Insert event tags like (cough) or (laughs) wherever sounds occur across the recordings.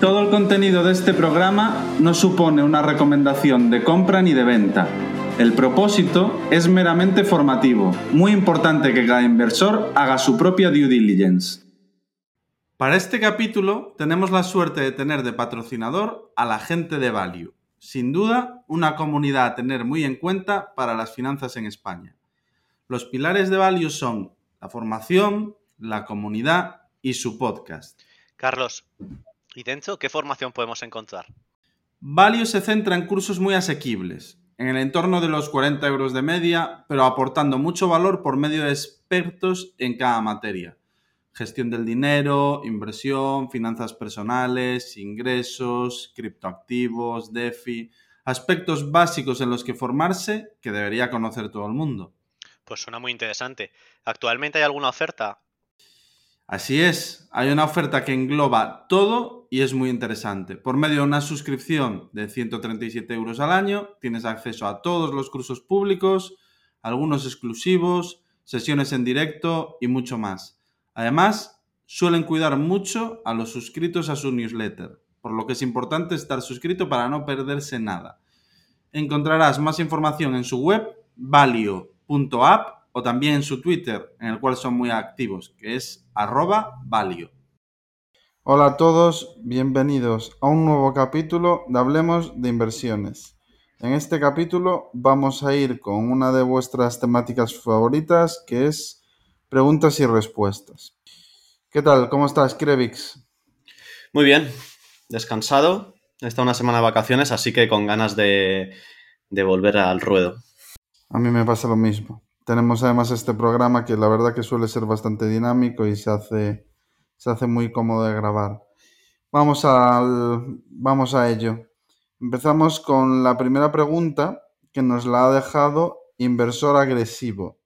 Todo el contenido de este programa no supone una recomendación de compra ni de venta. El propósito es meramente formativo. Muy importante que cada inversor haga su propia due diligence. Para este capítulo tenemos la suerte de tener de patrocinador a la gente de Value. Sin duda, una comunidad a tener muy en cuenta para las finanzas en España. Los pilares de Value son la formación, la comunidad y su podcast. Carlos, ¿y dentro qué formación podemos encontrar? Value se centra en cursos muy asequibles, en el entorno de los 40 euros de media, pero aportando mucho valor por medio de expertos en cada materia gestión del dinero, inversión, finanzas personales, ingresos, criptoactivos, DeFi, aspectos básicos en los que formarse que debería conocer todo el mundo. Pues suena muy interesante. ¿Actualmente hay alguna oferta? Así es, hay una oferta que engloba todo y es muy interesante. Por medio de una suscripción de 137 euros al año, tienes acceso a todos los cursos públicos, algunos exclusivos, sesiones en directo y mucho más. Además, suelen cuidar mucho a los suscritos a su newsletter, por lo que es importante estar suscrito para no perderse nada. Encontrarás más información en su web valio.app o también en su Twitter, en el cual son muy activos, que es arroba valio. Hola a todos, bienvenidos a un nuevo capítulo de Hablemos de Inversiones. En este capítulo vamos a ir con una de vuestras temáticas favoritas, que es Preguntas y respuestas. ¿Qué tal? ¿Cómo estás, Krevix? Muy bien, descansado. He estado una semana de vacaciones, así que con ganas de, volver al ruedo. A mí me pasa lo mismo. Tenemos además este programa que la verdad que suele ser bastante dinámico y se hace, se hace muy cómodo de grabar. Vamos, al, vamos a ello. Empezamos con la primera pregunta que nos la ha dejado Inversor Agresivo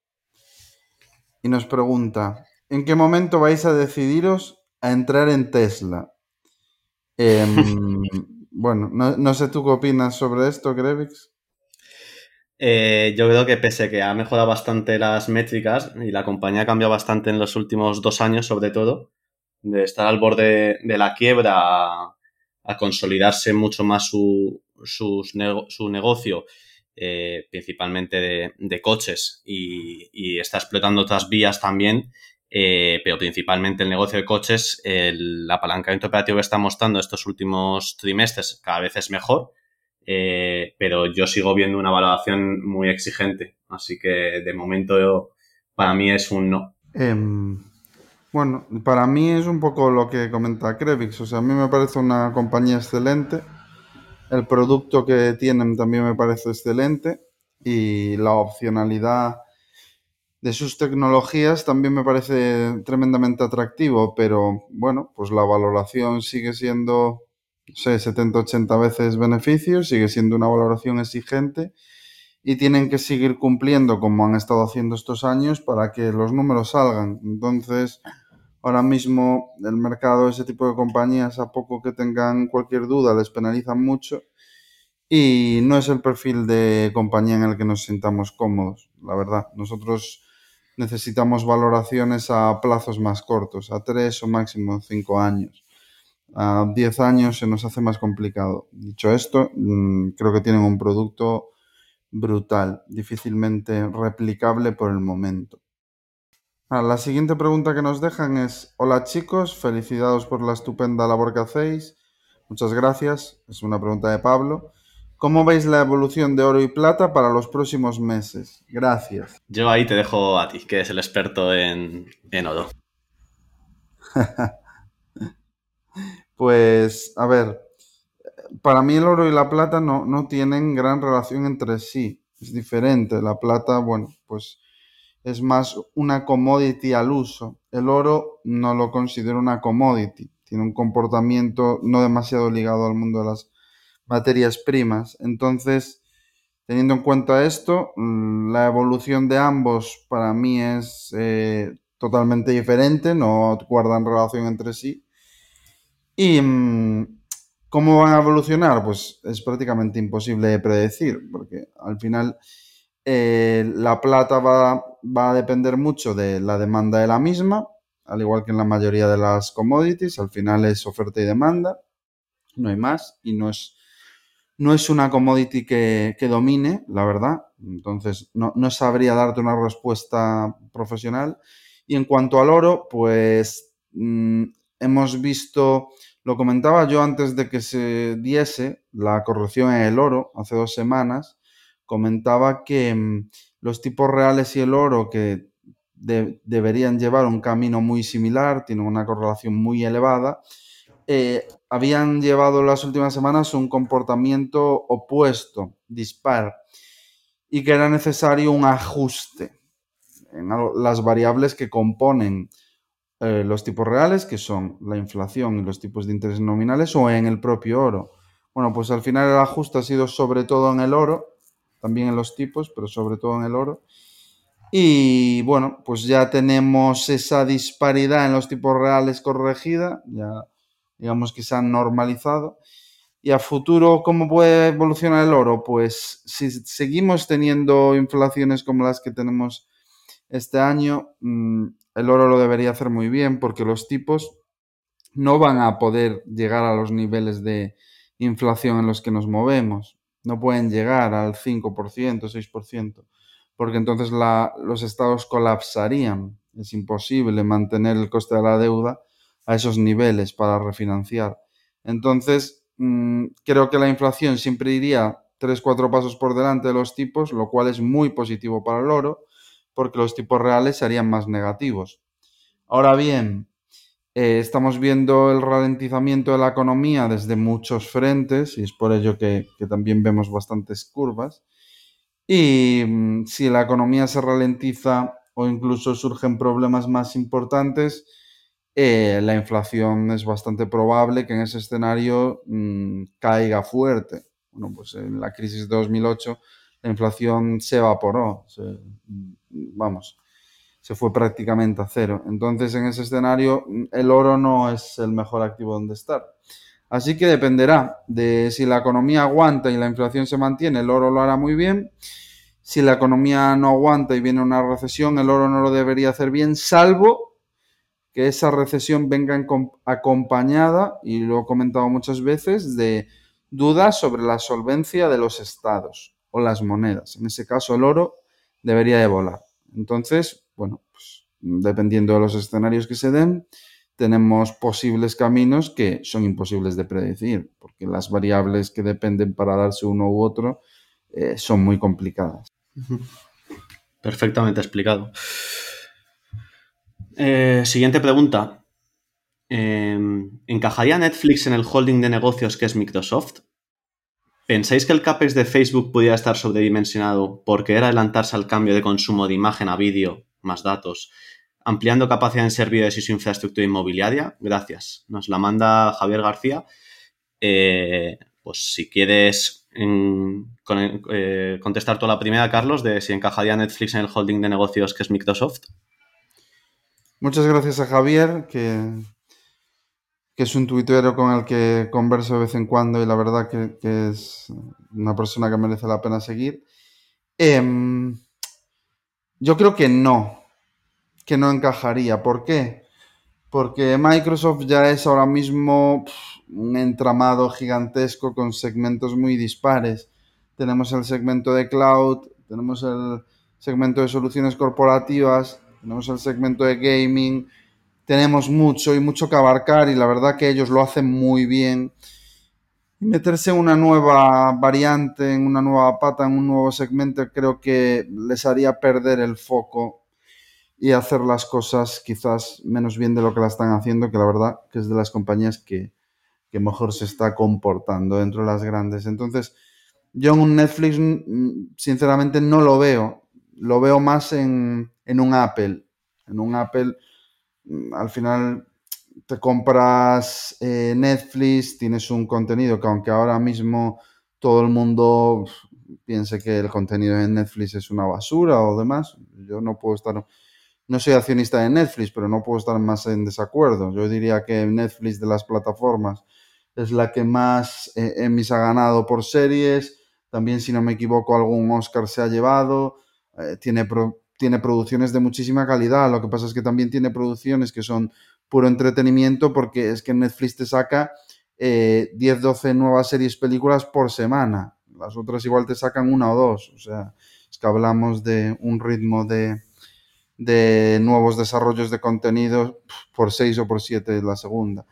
y nos pregunta, ¿en qué momento vais a decidiros a entrar en Tesla? Em, (laughs) bueno, no, sé tú qué opinas sobre esto, Grevix. Eh, yo creo que pese a que ha mejorado bastante las métricas y la compañía ha cambiado bastante en los últimos dos años, sobre todo, de estar al borde de la quiebra a, consolidarse mucho más su, su negocio eh, principalmente de, coches y, está explotando otras vías también, eh, pero principalmente el negocio de coches, el apalancamiento operativo que está mostrando estos últimos trimestres cada vez es mejor, eh, pero yo sigo viendo una valoración muy exigente, así que de momento para mí es un no. Em, bueno, para mí es un poco lo que comenta Krevix, o sea, a mí me parece una compañía excelente el producto que tienen también me parece excelente y la opcionalidad de sus tecnologías también me parece tremendamente atractivo, pero bueno, pues la valoración sigue siendo, no sé, 70-80 veces beneficios, sigue siendo una valoración exigente y tienen que seguir cumpliendo como han estado haciendo estos años para que los números salgan. Entonces, ahora mismo el mercado, ese tipo de compañías, a poco que tengan cualquier duda, les penalizan mucho y no es el perfil de compañía en el que nos sintamos cómodos, la verdad. Nosotros necesitamos valoraciones a plazos más cortos, a tres o máximo cinco años. A diez años se nos hace más complicado. Dicho esto, mm, creo que tienen un producto brutal, difícilmente replicable por el momento. Ah, la siguiente pregunta que nos dejan es, hola chicos, felicidades por la estupenda labor que hacéis. Muchas gracias. Es una pregunta de Pablo. ¿Cómo veis la evolución de oro y plata para los próximos meses? Gracias. Yo ahí te dejo a ti, que es el experto en, oro. (laughs) pues, a ver, para mí el oro y la plata no, no tienen gran relación entre sí. Es diferente. La plata, bueno, pues es más una commodity al uso. El oro no lo considero una commodity, tiene un comportamiento no demasiado ligado al mundo de las materias primas. Entonces, teniendo en cuenta esto, mm, la evolución de ambos para mí es eh, totalmente diferente, no guardan relación entre sí. Y mm, cómo van a evolucionar, pues es prácticamente imposible de predecir, porque al final eh, la plata va, va a depender mucho de la demanda de la misma, al igual que en la mayoría de las commodities, al final es oferta y demanda, no hay más, y no es no es una commodity que, domine, la verdad. Entonces, no, sabría darte una respuesta profesional. Y en cuanto al oro, pues mm, hemos visto, lo comentaba yo antes de que se diese la corrección en el oro, hace dos semanas, comentaba que mm, los tipos reales y el oro que deberían llevar un camino muy similar, tienen una correlación muy elevada, eh, habían llevado las últimas semanas un comportamiento opuesto, dispar, y que era necesario un ajuste en las variables que componen eh, los tipos reales, que son la inflación y los tipos de interés nominales, o en el propio oro. Bueno, pues al final el ajuste ha sido sobre todo en el oro, también en los tipos, pero sobre todo en el oro. Y bueno, pues ya tenemos esa disparidad en los tipos reales corregida, ya digamos que se han normalizado. Y a futuro, ¿cómo puede evolucionar el oro? Pues si seguimos teniendo inflaciones como las que tenemos este año, mm, el oro lo debería hacer muy bien porque los tipos no van a poder llegar a los niveles de inflación en los que nos movemos. No pueden llegar al 5%, 6%, porque entonces los estados colapsarían. Es imposible mantener el coste de la deuda a esos niveles para refinanciar. Entonces, mm, creo que la inflación siempre iría 3-4 pasos por delante de los tipos, lo cual es muy positivo para el oro, porque los tipos reales serían más negativos. Ahora bien, eh, estamos viendo el ralentizamiento de la economía desde muchos frentes y es por ello que, también vemos bastantes curvas. Y mm, si la economía se ralentiza o incluso surgen problemas más importantes, eh, la inflación es bastante probable que en ese escenario mm, caiga fuerte. Bueno, pues en la crisis de 2008 la inflación se evaporó, mm, vamos, se fue prácticamente a cero. Entonces en ese escenario el oro no es el mejor activo donde estar. Así que dependerá de si la economía aguanta y la inflación se mantiene, el oro lo hará muy bien. Si la economía no aguanta y viene una recesión, el oro no lo debería hacer bien, salvo que esa recesión venga acompañada, y lo he comentado muchas veces, de dudas sobre la solvencia de los estados o las monedas. En ese caso, el oro debería de volar. Entonces, bueno, pues, dependiendo de los escenarios que se den, tenemos posibles caminos que son imposibles de predecir, porque las variables que dependen para darse uno u otro eh, son muy complicadas. (laughs) Perfectamente explicado. Eh, siguiente pregunta. Em, ¿Encajaría Netflix en el holding de negocios que es Microsoft? ¿Pensáis que el CAPEX de Facebook pudiera estar sobredimensionado por querer adelantarse al cambio de consumo de imagen a vídeo, más datos, ampliando capacidad en servidores y su infraestructura inmobiliaria? Gracias. Nos la manda Javier García. Eh, pues si quieres eh, contestar toda la primera, Carlos, de si encajaría Netflix en el holding de negocios que es Microsoft. Muchas gracias a Javier, que, que es un tuitero con el que converso de vez en cuando y la verdad que, es una persona que merece la pena seguir. Em, yo creo que no, que no encajaría. ¿Por qué? Porque Microsoft ya es ahora mismo un entramado gigantesco con segmentos muy dispares. Tenemos el segmento de cloud, tenemos el segmento de soluciones corporativas, tenemos el segmento de gaming, tenemos mucho y mucho que abarcar y la verdad que ellos lo hacen muy bien. Meterse en una nueva variante, en una nueva pata, en un nuevo segmento, creo que les haría perder el foco y hacer las cosas quizás menos bien de lo que la están haciendo, que la verdad que es de las compañías que, que mejor se está comportando dentro de las grandes. Entonces, yo en un Netflix, mm, sinceramente, no lo veo. Lo veo más en, en un Apple. En un Apple, mm, al final, te compras eh, Netflix, tienes un contenido que aunque ahora mismo todo el mundo piense que el contenido en Netflix es una basura o demás, yo no puedo estar, no soy accionista de Netflix, pero no puedo estar más en desacuerdo. Yo diría que Netflix de las plataformas es la que más eh, Emmys ha ganado por series, también si no me equivoco algún Oscar se ha llevado, eh, tiene, tiene producciones de muchísima calidad, lo que pasa es que también tiene producciones que son puro entretenimiento porque es que Netflix te saca 10, eh, 12 nuevas series, películas por semana. Las otras igual te sacan una o dos. O sea, es que hablamos de un ritmo de, de nuevos desarrollos de contenido por 6 o por 7 la segunda.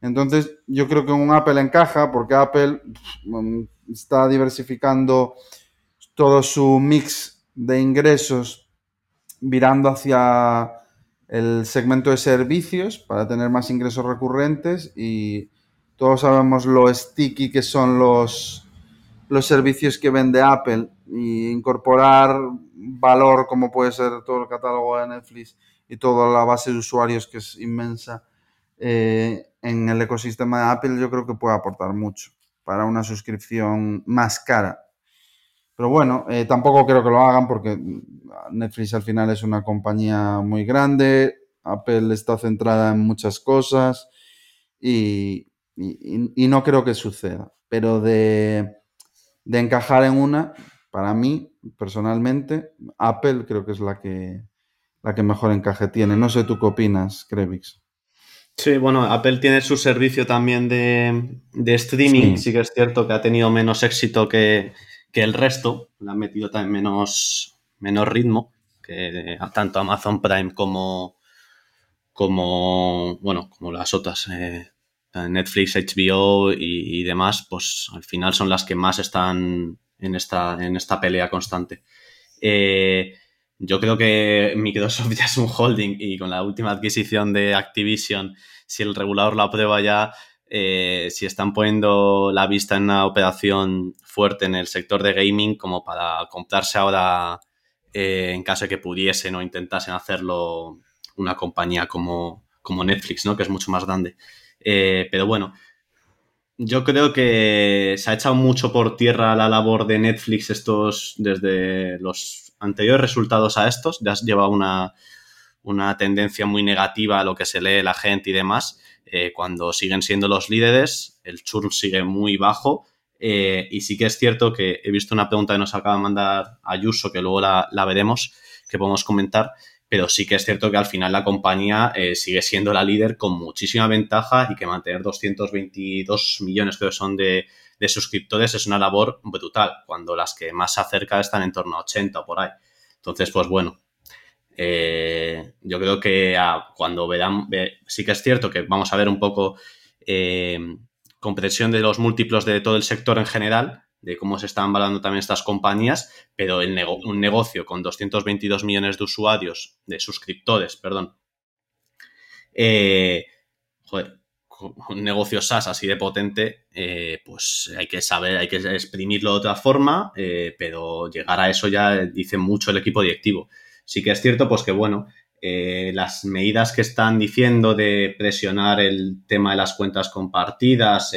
Entonces, yo creo que un Apple encaja porque Apple mm, está diversificando todo su mix de ingresos virando hacia el segmento de servicios para tener más ingresos recurrentes y todos sabemos lo sticky que son los, los servicios que vende Apple y incorporar valor como puede ser todo el catálogo de Netflix y toda la base de usuarios que es inmensa eh, en el ecosistema de Apple yo creo que puede aportar mucho para una suscripción más cara. Pero bueno, eh, tampoco creo que lo hagan porque Netflix al final es una compañía muy grande, Apple está centrada en muchas cosas y, no creo que suceda. Pero de, encajar en una, para mí, personalmente, Apple creo que es la que, la que mejor encaje tiene. No sé tú qué opinas, Krevix. Sí, bueno, Apple tiene su servicio también de, streaming. Sí. que es cierto que ha tenido menos éxito que, el resto. Le han metido también menos, menos ritmo que tanto Amazon Prime como, como bueno, como las otras, eh, Netflix, HBO y, demás, pues al final son las que más están en esta, en esta pelea constante. Eh, yo creo que Microsoft (laughs) ya es un holding y con la última adquisición de Activision, si el regulador la aprueba ya, eh, si están poniendo la vista en una operación fuerte en el sector de gaming como para comprarse ahora eh, en caso de que pudiesen o intentasen hacerlo una compañía como, como Netflix, ¿no? Que es mucho más grande. Eh, pero bueno, yo creo que se ha echado mucho por tierra la labor de Netflix estos desde los anteriores resultados a estos. Ya lleva una, una tendencia muy negativa a lo que se lee la gente y demás. Eh, cuando siguen siendo los líderes, el churn sigue muy bajo. Eh, y sí que es cierto que he visto una pregunta que nos acaba de mandar Ayuso, que luego la, veremos, que podemos comentar, pero sí que es cierto que al final la compañía eh, sigue siendo la líder con muchísima ventaja y que mantener 222 millones que son de, suscriptores es una labor brutal, cuando las que más se acerca están en torno a 80 o por ahí. Entonces, pues bueno, eh, yo creo que cuando verán, sí que es cierto que vamos a ver un poco eh, compresión de los múltiplos de todo el sector en general, de cómo se están valorando también estas compañías, pero el un negocio con 222 millones de usuarios, de suscriptores, perdón, eh, joder, un negocio SaaS así de potente, pues hay que saber, hay que exprimirlo de otra forma, pero llegar a eso ya dice mucho el equipo directivo. Sí que es cierto, pues que bueno, las medidas que están diciendo de presionar el tema de las cuentas compartidas,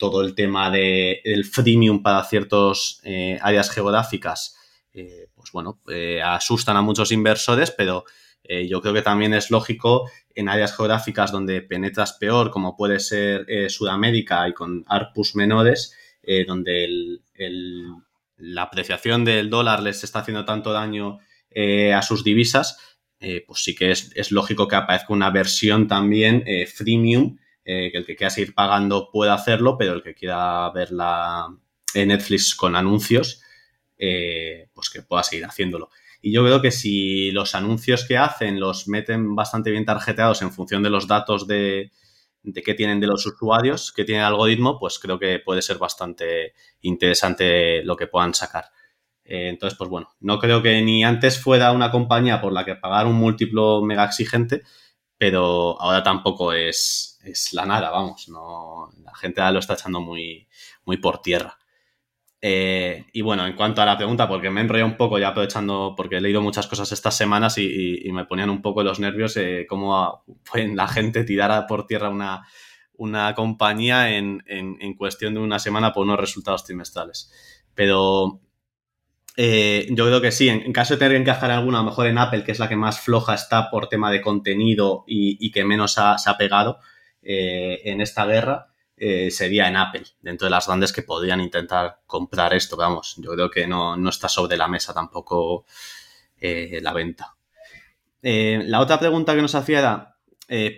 todo el tema de, del freemium para ciertas eh, áreas geográficas, eh, pues bueno, eh, asustan a muchos inversores, pero yo creo que también es lógico en áreas geográficas donde penetras peor, como puede ser Sudamérica y con ARPUs menores, donde la apreciación del dólar les está haciendo tanto daño a sus divisas, pues sí que es, es, lógico que aparezca una versión también freemium eh, que el que quiera seguir pagando pueda hacerlo, pero el que quiera ver la Netflix con anuncios, eh, pues que pueda seguir haciéndolo. Y yo creo que si los anuncios que hacen los meten bastante bien tarjeteados en función de los datos de, que tienen de los usuarios, que tiene el algoritmo, pues creo que puede ser bastante interesante lo que puedan sacar. Eh, entonces, pues bueno, no creo que ni antes fuera una compañía por la que pagar un múltiplo mega exigente, pero ahora tampoco es, la nada, vamos, no, la gente lo está echando muy, muy por tierra. Eh, y bueno, en cuanto a la pregunta, porque me he enrollado un poco ya aprovechando, porque he leído muchas cosas estas semanas y, me ponían un poco los nervios eh, cómo la gente tirar por tierra una, una compañía en, en, cuestión de una semana por unos resultados trimestrales. Pero eh, yo creo que sí, en, caso de tener que encajar alguna, a lo mejor en Apple, que es la que más floja está por tema de contenido y, que menos se ha pegado en esta guerra, eh, sería en Apple, dentro de las grandes que podrían intentar comprar esto. Vamos, yo creo que no, está sobre la mesa tampoco eh, la venta. Eh, la otra pregunta que nos hacía era,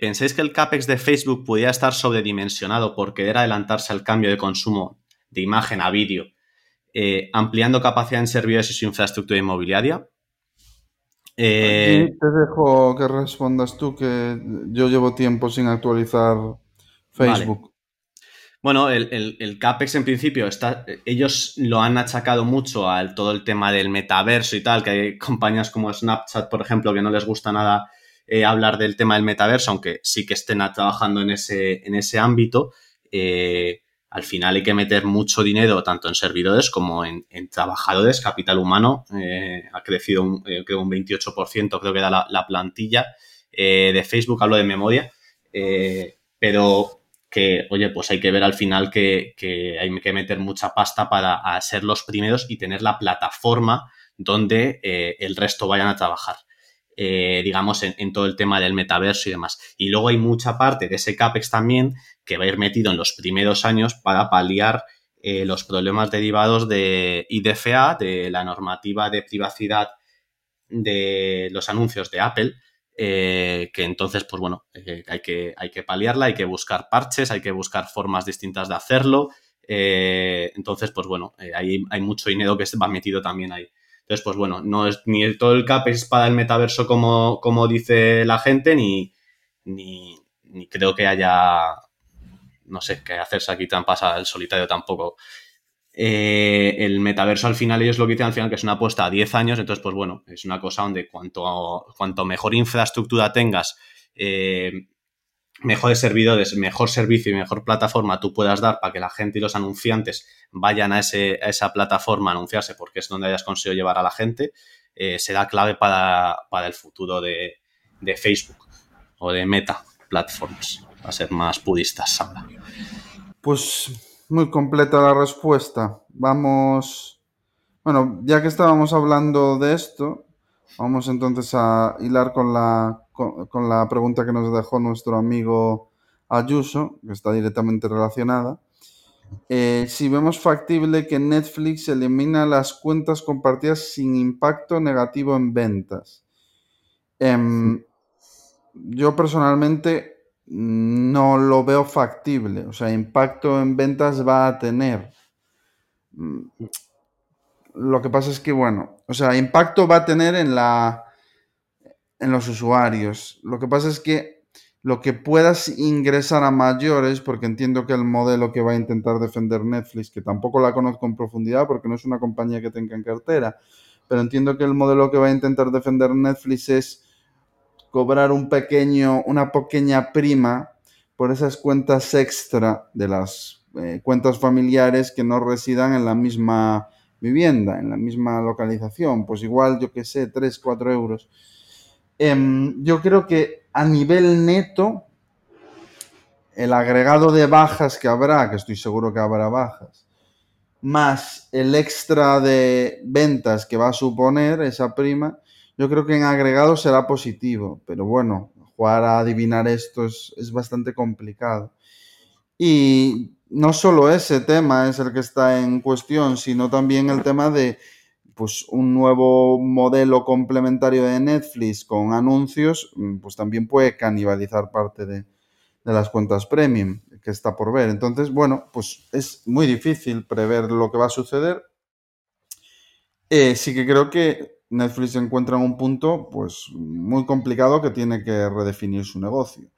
¿pensáis que el CAPEX de Facebook podría estar sobredimensionado por querer adelantarse al cambio de consumo de imagen a vídeo, ampliando capacidad en servidores y su infraestructura inmobiliaria? te dejo que respondas tú, que yo llevo tiempo sin actualizar Facebook. Bueno, el, CAPEX en principio, está, ellos lo han achacado mucho al todo el tema del metaverso y tal, que hay compañías como Snapchat, por ejemplo, que no les gusta nada eh, hablar del tema del metaverso, aunque sí que estén trabajando en ese, en ese ámbito. Eh, al final hay que meter mucho dinero tanto en servidores como en, trabajadores. Capital humano eh, ha crecido un, creo un 28%, creo que da la, plantilla de Facebook, hablo de memoria. pero que, oye, pues hay que ver al final que, hay que meter mucha pasta para ser los primeros y tener la plataforma donde eh, el resto vayan a trabajar. Eh, digamos, en, todo el tema del metaverso y demás. Y luego hay mucha parte de ese CAPEX también que va a ir metido en los primeros años para paliar eh, los problemas derivados de IDFA, de la normativa de privacidad de los anuncios de Apple, eh, que entonces, pues bueno, hay, que, hay que paliarla, hay que buscar parches, hay que buscar formas distintas de hacerlo. Entonces, pues bueno, hay, hay mucho dinero que va metido también ahí. Entonces, pues bueno, no es ni todo el CAP es para el metaverso como, como dice la gente, ni, ni, creo que haya, no sé, que hacerse aquí trampas al solitario tampoco. Eh, el metaverso al final ellos lo que dicen al final que es una apuesta a 10 años, entonces pues bueno, es una cosa donde cuanto, cuanto mejor infraestructura tengas, eh, mejores servidores, mejor servicio y mejor plataforma tú puedas dar para que la gente y los anunciantes vayan a, ese, a esa plataforma a anunciarse porque es donde hayas conseguido llevar a la gente, eh, será clave para, el futuro de, de, Facebook o de Meta Platforms, a ser más pudistas ahora. Pues muy completa la respuesta. Vamos, bueno, ya que estábamos hablando de esto, vamos entonces a hilar con la, con, la pregunta que nos dejó nuestro amigo Ayuso, que está directamente relacionada. Eh, si vemos factible que Netflix elimina las cuentas compartidas sin impacto negativo en ventas. Em, yo personalmente no lo veo factible. O sea, impacto en ventas va a tener. Mm, lo que pasa es que, bueno, o sea, impacto va a tener en la en los usuarios. Lo que pasa es que lo que puedas ingresar a mayores, porque entiendo que el modelo que va a intentar defender Netflix, que tampoco la conozco en profundidad porque no es una compañía que tenga en cartera, pero entiendo que el modelo que va a intentar defender Netflix es cobrar un pequeño, una pequeña prima por esas cuentas extra de las eh, cuentas familiares que no residan en la misma vivienda, en la misma localización. Pues igual, yo que sé, 3, 4 euros. Em, yo creo que a nivel neto, el agregado de bajas que habrá, que estoy seguro que habrá bajas, más el extra de ventas que va a suponer esa prima, yo creo que en agregado será positivo, pero bueno, jugar a adivinar esto es, bastante complicado. Y no solo ese tema es el que está en cuestión, sino también el tema de pues un nuevo modelo complementario de Netflix con anuncios, mm, pues también puede canibalizar parte de, las cuentas premium que está por ver. Entonces, bueno, pues es muy difícil prever lo que va a suceder. Eh, sí que creo que Netflix se encuentra en un punto pues muy complicado que tiene que redefinir su negocio.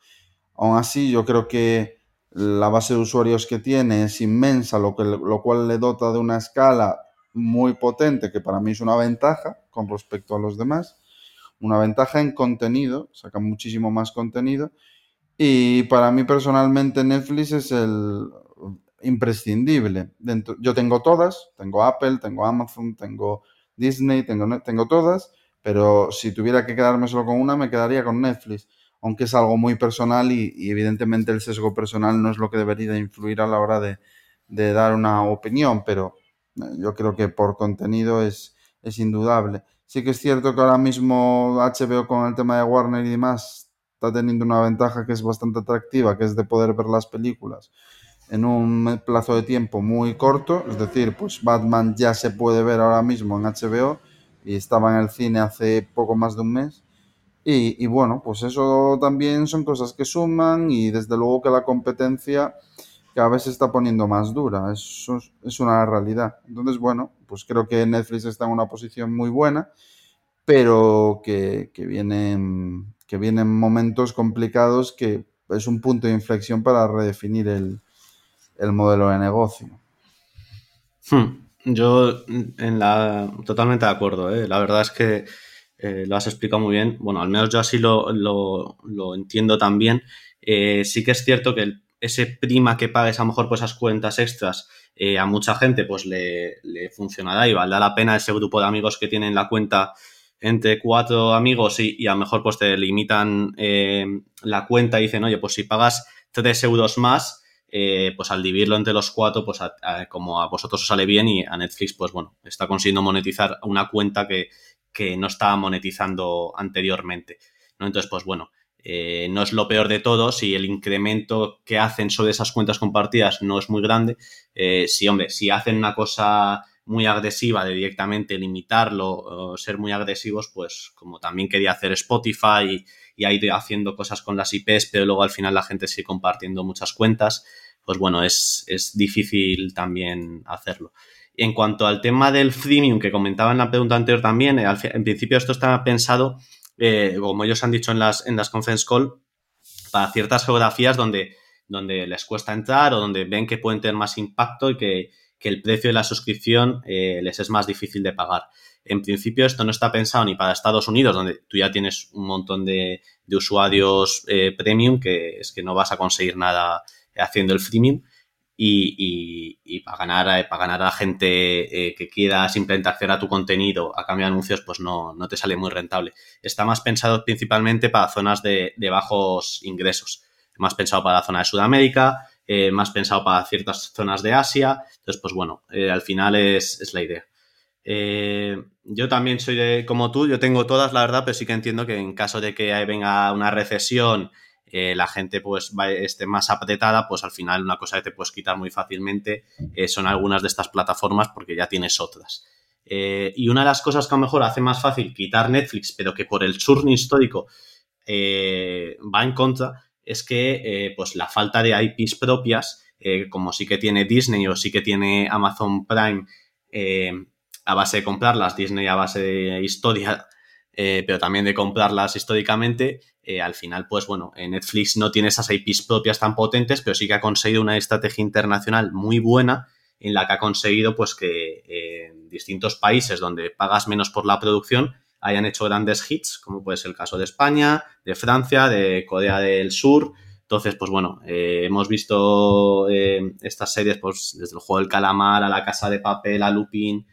Aún así, yo creo que la base de usuarios que tiene es inmensa, lo, que, lo cual le dota de una escala muy potente, que para mí es una ventaja con respecto a los demás. Una ventaja en contenido, saca muchísimo más contenido. Y para mí personalmente Netflix es el, imprescindible. Dentro, yo tengo todas, tengo Apple, tengo Amazon, tengo Disney, tengo, tengo todas, pero si tuviera que quedarme solo con una, me quedaría con Netflix, aunque es algo muy personal y, evidentemente el sesgo personal no es lo que debería influir a la hora de, de dar una opinión, pero yo creo que por contenido es, es indudable. Sí que es cierto que ahora mismo HBO con el tema de Warner y demás está teniendo una ventaja que es bastante atractiva, que es de poder ver las películas en un plazo de tiempo muy corto, es decir, pues Batman ya se puede ver ahora mismo en HBO y estaba en el cine hace poco más de un mes. Y, y, bueno, pues eso también son cosas que suman y desde luego que la competencia cada vez se está poniendo más dura, eso es una realidad. Entonces, bueno, pues creo que Netflix está en una posición muy buena, pero que, que vienen, que vienen momentos complicados que es un punto de inflexión para redefinir el, el modelo de negocio. Hmm. Yo en la totalmente de acuerdo. ¿eh? La verdad es que eh, lo has explicado muy bien. Bueno, al menos yo así lo, lo, entiendo también. Eh, sí que es cierto que ese prima que pagues a lo mejor por esas cuentas extras a mucha gente pues le, le, funcionará y valdrá la pena ese grupo de amigos que tienen la cuenta entre cuatro amigos y, a lo mejor pues te limitan la cuenta y dicen, oye, pues si pagas tres euros más, eh, pues al dividirlo entre los cuatro, pues como a vosotros os sale bien y a Netflix, pues bueno, está consiguiendo monetizar una cuenta que, no estaba monetizando anteriormente. ¿no? Entonces, pues bueno, eh, no es lo peor de todo si el incremento que hacen sobre esas cuentas compartidas no es muy grande. Eh, si, hombre, si hacen una cosa muy agresiva de directamente limitarlo o ser muy agresivos, pues como también quería hacer Spotify y, ha ido haciendo cosas con las IPs, pero luego al final la gente sigue compartiendo muchas cuentas pues bueno, es, difícil también hacerlo. En cuanto al tema del freemium que comentaba en la pregunta anterior también, eh, en principio esto está pensado, eh, como ellos han dicho en las, en las conference call, para ciertas geografías donde, donde les cuesta entrar o donde ven que pueden tener más impacto y que, el precio de la suscripción eh, les es más difícil de pagar. En principio esto no está pensado ni para Estados Unidos, donde tú ya tienes un montón de, usuarios premium, que es que no vas a conseguir nada haciendo el freemium y, para, ganar, para ganar a gente eh, que quiera simplemente acceder a tu contenido a cambio de anuncios, pues no, no te sale muy rentable. Está más pensado principalmente para zonas de, bajos ingresos. Más pensado para la zona de Sudamérica, eh, más pensado para ciertas zonas de Asia. Entonces, pues bueno, eh, al final es, la idea. yo también soy como tú, yo tengo todas, la verdad, pero sí que entiendo que en caso de que venga una recesión eh, la gente pues esté más apretada, pues al final una cosa que te puedes quitar muy fácilmente eh, son algunas de estas plataformas porque ya tienes otras. Eh, y una de las cosas que a lo mejor hace más fácil quitar Netflix, pero que por el churn histórico va en contra, es que pues la falta de IPs propias, como sí que tiene Disney o sí que tiene Amazon Prime a base de comprarlas, Disney a base de historia, pero también de comprarlas históricamente, eh, al final, pues bueno, Netflix no tiene esas IPs propias tan potentes, pero sí que ha conseguido una estrategia internacional muy buena en la que ha conseguido pues que eh, en distintos países donde pagas menos por la producción hayan hecho grandes hits, como puede ser el caso de España, de Francia, de Corea del Sur. Entonces, pues bueno, eh, hemos visto estas series, pues desde el juego del calamar a la casa de papel, a Lupin,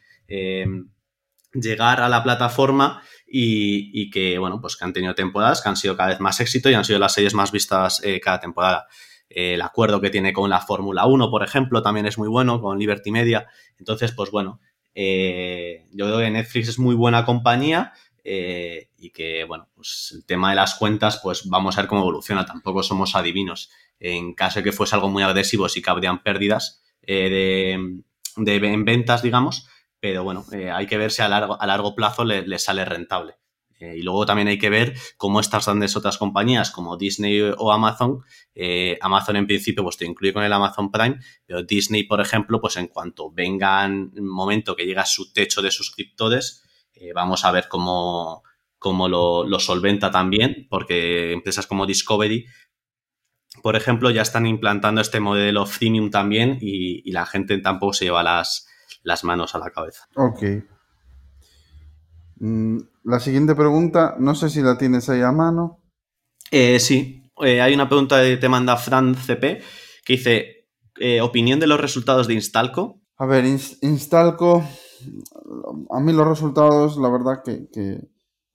llegar a la plataforma y, que, bueno, pues que han tenido temporadas que han sido cada vez más éxito y han sido las series más vistas eh, cada temporada. el acuerdo que tiene con la Fórmula 1, por ejemplo, también es muy bueno, con Liberty Media. Entonces, pues bueno, eh, yo creo que Netflix es muy buena compañía eh, y que, bueno, pues el tema de las cuentas, pues vamos a ver cómo evoluciona. Tampoco somos adivinos. En caso de que fuese algo muy agresivo, sí que habrían pérdidas de, de, en ventas, digamos, pero bueno, eh, hay que ver si a largo, a largo plazo le, sale rentable. Eh, y luego también hay que ver cómo estas grandes otras compañías como Disney o Amazon, eh, Amazon en principio pues te incluye con el Amazon Prime, pero Disney, por ejemplo, pues en cuanto venga un momento que llega su techo de suscriptores, vamos a ver cómo, cómo lo, solventa también, porque empresas como Discovery por ejemplo, ya están implantando este modelo freemium también y la gente tampoco se lleva las, las manos a la cabeza. Ok. Mm, la siguiente pregunta, no sé si la tienes ahí a mano. Eh, sí, eh, hay una pregunta que te manda Fran CP que dice, eh, opinión de los resultados de Instalco. A ver, Instalco, a mí los resultados, la verdad que,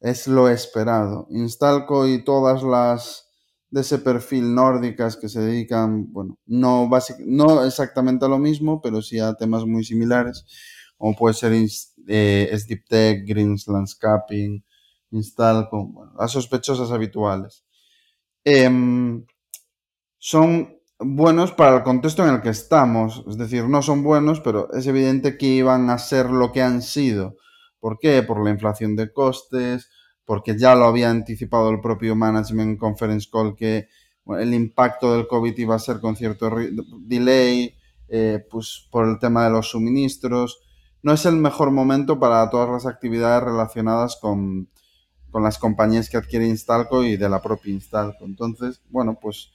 es lo esperado. Instalco y todas las de ese perfil nórdicas que se dedican, bueno, no, no exactamente a lo mismo, pero sí a temas muy similares, como puede ser eh, Tech, Greens Landscaping, Instalco, bueno, las sospechosas habituales. Em, son buenos para el contexto en el que estamos. Es decir, no son buenos, pero es evidente que iban a ser lo que han sido. ¿Por qué? Por la inflación de costes, porque ya lo había anticipado el propio Management Conference Call que el impacto del COVID iba a ser con cierto delay, eh, pues por el tema de los suministros. No es el mejor momento para todas las actividades relacionadas con, con las compañías que adquiere Instalco y de la propia Instalco. Entonces, bueno, pues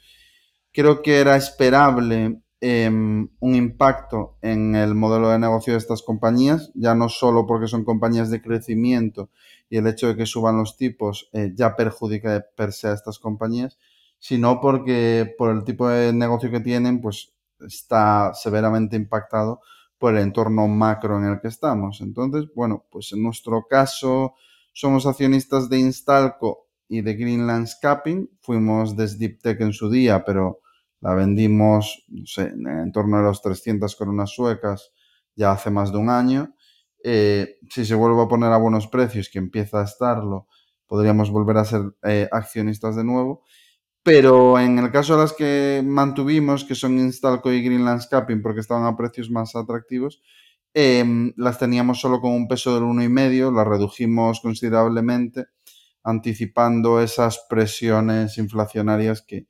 creo que era esperable em, un impacto en el modelo de negocio de estas compañías, ya no solo porque son compañías de crecimiento y el hecho de que suban los tipos eh, ya perjudica per se a estas compañías, sino porque por el tipo de negocio que tienen, pues está severamente impactado por el entorno macro en el que estamos. Entonces, bueno, pues en nuestro caso somos accionistas de Instalco y de Green Landscaping. Fuimos de Tech en su día, pero la vendimos, no sé, en torno a los 300 coronas suecas ya hace más de un año. Eh, si se vuelve a poner a buenos precios, que empieza a estarlo, podríamos volver a ser eh, accionistas de nuevo. Pero en el caso de las que mantuvimos, que son Instalco y Green Landscaping, porque estaban a precios más atractivos, em, las teníamos solo con un peso del 1,5, las redujimos considerablemente anticipando esas presiones inflacionarias que,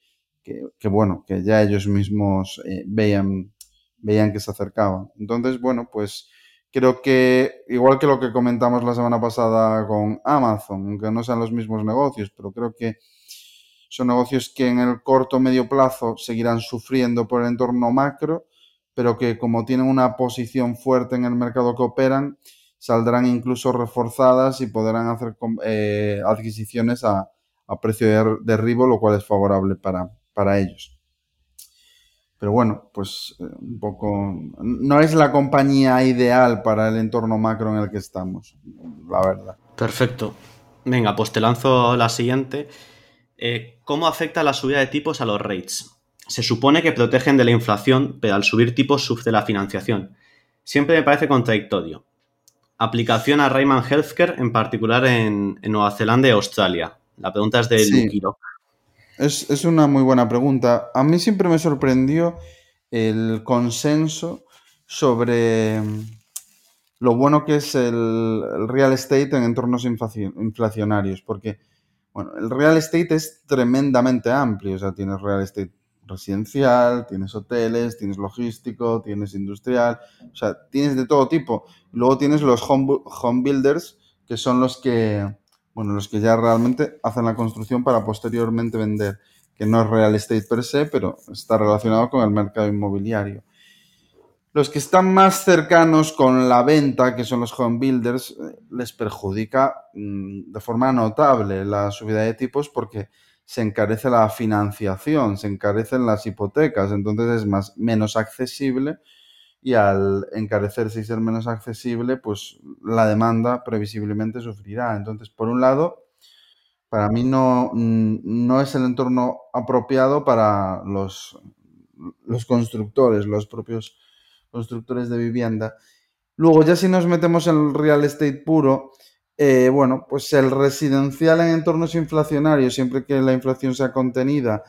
bueno, que ya ellos mismos eh, veían, veían que se acercaban. Entonces, bueno, pues creo que, igual que lo que comentamos la semana pasada con Amazon, aunque no sean los mismos negocios, pero creo que son negocios que en el corto o medio plazo seguirán sufriendo por el entorno macro, pero que como tienen una posición fuerte en el mercado que operan, saldrán incluso reforzadas y podrán hacer eh, adquisiciones a, precio de derribo, lo cual es favorable para, para ellos. Pero bueno, pues eh, un poco... No es la compañía ideal para el entorno macro en el que estamos, la verdad. Perfecto. Venga, pues te lanzo la siguiente. Eh, ¿Cómo afecta la subida de tipos a los rates? Se supone que protegen de la inflación, pero al subir tipos sufre la financiación. Siempre me parece contradictorio aplicación a Rayman Healthcare, en particular en, Nueva Zelanda y Australia? La pregunta es de sí. Es, una muy buena pregunta. A mí siempre me sorprendió el consenso sobre mm, lo bueno que es el, real estate en entornos inflacionarios, porque bueno, el real estate es tremendamente amplio, o sea, tienes real estate residencial, tienes hoteles, tienes logístico, tienes industrial, o sea, tienes de todo tipo. Luego tienes los home, builders, que son los que, bueno, los que ya realmente hacen la construcción para posteriormente vender, que no es real estate per se, pero está relacionado con el mercado inmobiliario. Los que están más cercanos con la venta, que son los home builders, eh, les perjudica mm, de forma notable la subida de tipos porque se encarece la financiación, se encarecen las hipotecas, entonces es más, menos accesible y al encarecerse y ser menos accesible, pues la demanda previsiblemente sufrirá. Entonces, por un lado, para mí no, no es el entorno apropiado para los, los constructores, los propios constructores de vivienda. Luego, ya si nos metemos en el real estate puro, eh, bueno, pues el residencial en entornos inflacionarios, siempre que la inflación sea contenida,